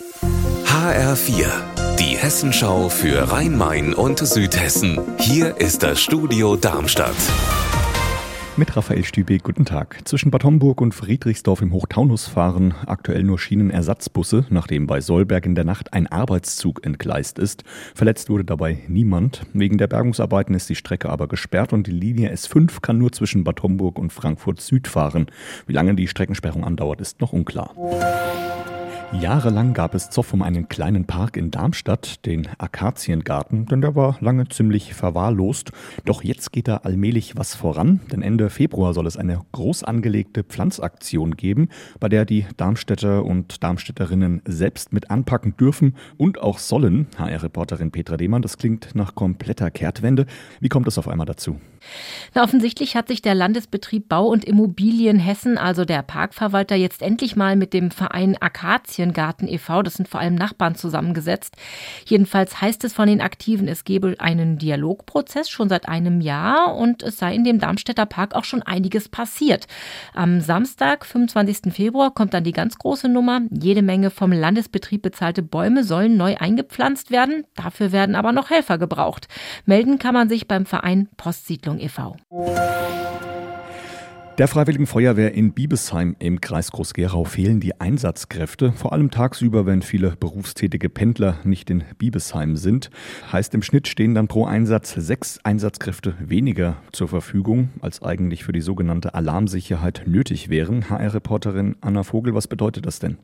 HR4, die Hessenschau für Rhein-Main und Südhessen. Hier ist das Studio Darmstadt. Mit Raphael Stübe, guten Tag. Zwischen Bad Homburg und Friedrichsdorf im Hochtaunus fahren aktuell nur Schienenersatzbusse, nachdem bei Solberg in der Nacht ein Arbeitszug entgleist ist. Verletzt wurde dabei niemand. Wegen der Bergungsarbeiten ist die Strecke aber gesperrt und die Linie S5 kann nur zwischen Bad Homburg und Frankfurt Süd fahren. Wie lange die Streckensperrung andauert, ist noch unklar. Jahrelang gab es Zoff um einen kleinen Park in Darmstadt, den Akaziengarten, denn der war lange ziemlich verwahrlost. Doch jetzt geht da allmählich was voran, denn Ende Februar soll es eine groß angelegte Pflanzaktion geben, bei der die Darmstädter und Darmstädterinnen selbst mit anpacken dürfen und auch sollen. HR-Reporterin Petra Demann, das klingt nach kompletter Kehrtwende. Wie kommt es auf einmal dazu? Na, offensichtlich hat sich der Landesbetrieb Bau und Immobilien Hessen, also der Parkverwalter, jetzt endlich mal mit dem Verein Akazien Aktiengarten e.V., das sind vor allem Nachbarn zusammengesetzt. Jedenfalls heißt es von den Aktiven, es gebe einen Dialogprozess schon seit einem Jahr und es sei in dem Darmstädter Park auch schon einiges passiert. Am Samstag, 25. Februar, kommt dann die ganz große Nummer. Jede Menge vom Landesbetrieb bezahlte Bäume sollen neu eingepflanzt werden. Dafür werden aber noch Helfer gebraucht. Melden kann man sich beim Verein Postsiedlung e.V. Der Freiwilligen Feuerwehr in Biebesheim im Kreis Groß-Gerau fehlen die Einsatzkräfte, vor allem tagsüber, wenn viele berufstätige Pendler nicht in Biebesheim sind. Heißt im Schnitt stehen dann pro Einsatz sechs Einsatzkräfte weniger zur Verfügung, als eigentlich für die sogenannte Alarmsicherheit nötig wären. HR-Reporterin Anna Vogel, was bedeutet das denn?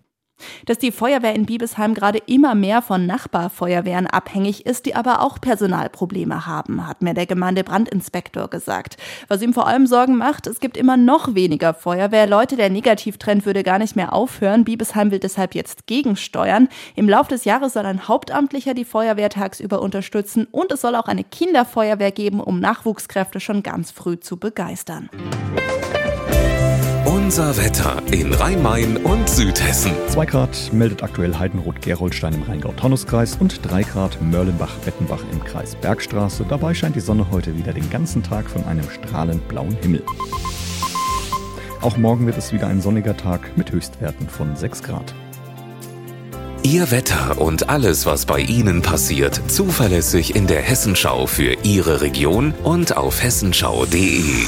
Dass die Feuerwehr in Biebesheim gerade immer mehr von Nachbarfeuerwehren abhängig ist, die aber auch Personalprobleme haben, hat mir der Gemeindebrandinspektor gesagt. Was ihm vor allem Sorgen macht, es gibt immer noch weniger Feuerwehrleute. Der Negativtrend würde gar nicht mehr aufhören. Biebesheim will deshalb jetzt gegensteuern. Im Laufe des Jahres soll ein Hauptamtlicher die Feuerwehr tagsüber unterstützen und es soll auch eine Kinderfeuerwehr geben, um Nachwuchskräfte schon ganz früh zu begeistern. Unser Wetter in Rhein-Main und Südhessen. 2 Grad meldet aktuell Heidenroth-Gerolstein im Rheingau-Taunus-Kreis und 3 Grad Mörlenbach-Bettenbach im Kreis Bergstraße. Dabei scheint die Sonne heute wieder den ganzen Tag von einem strahlend blauen Himmel. Auch morgen wird es wieder ein sonniger Tag mit Höchstwerten von 6 Grad. Ihr Wetter und alles, was bei Ihnen passiert, zuverlässig in der Hessenschau für Ihre Region und auf hessenschau.de.